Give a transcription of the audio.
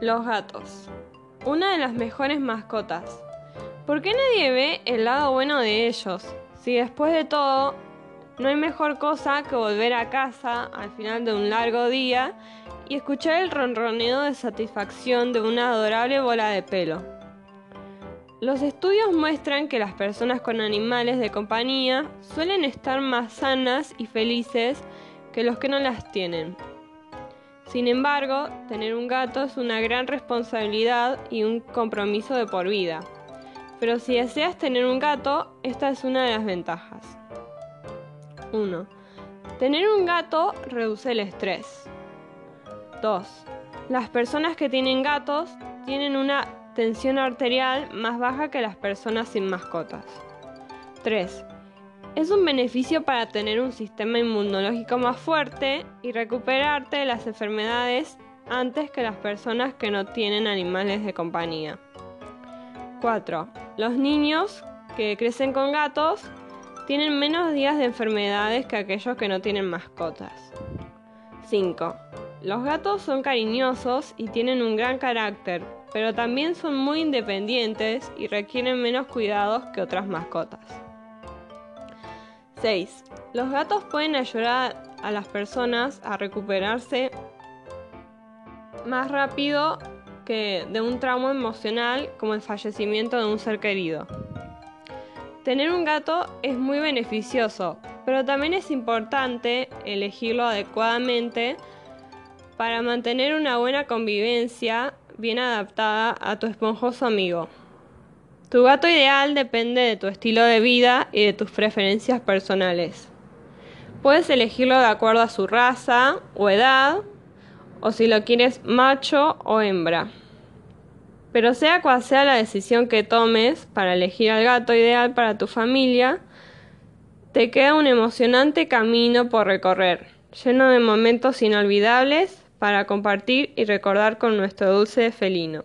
Los gatos. Una de las mejores mascotas. ¿Por qué nadie ve el lado bueno de ellos? Si después de todo, no hay mejor cosa que volver a casa al final de un largo día y escuchar el ronroneo de satisfacción de una adorable bola de pelo. Los estudios muestran que las personas con animales de compañía suelen estar más sanas y felices que los que no las tienen. Sin embargo, tener un gato es una gran responsabilidad y un compromiso de por vida. Pero si deseas tener un gato, esta es una de las ventajas. 1. Tener un gato reduce el estrés. 2. Las personas que tienen gatos tienen una tensión arterial más baja que las personas sin mascotas. 3. Es un beneficio para tener un sistema inmunológico más fuerte y recuperarte de las enfermedades antes que las personas que no tienen animales de compañía. 4. Los niños que crecen con gatos tienen menos días de enfermedades que aquellos que no tienen mascotas. 5. Los gatos son cariñosos y tienen un gran carácter, pero también son muy independientes y requieren menos cuidados que otras mascotas. 6. Los gatos pueden ayudar a las personas a recuperarse más rápido que de un trauma emocional como el fallecimiento de un ser querido. Tener un gato es muy beneficioso, pero también es importante elegirlo adecuadamente para mantener una buena convivencia bien adaptada a tu esponjoso amigo. Tu gato ideal depende de tu estilo de vida y de tus preferencias personales. Puedes elegirlo de acuerdo a su raza o edad, o si lo quieres macho o hembra. Pero sea cual sea la decisión que tomes para elegir al gato ideal para tu familia, te queda un emocionante camino por recorrer, lleno de momentos inolvidables para compartir y recordar con nuestro dulce felino.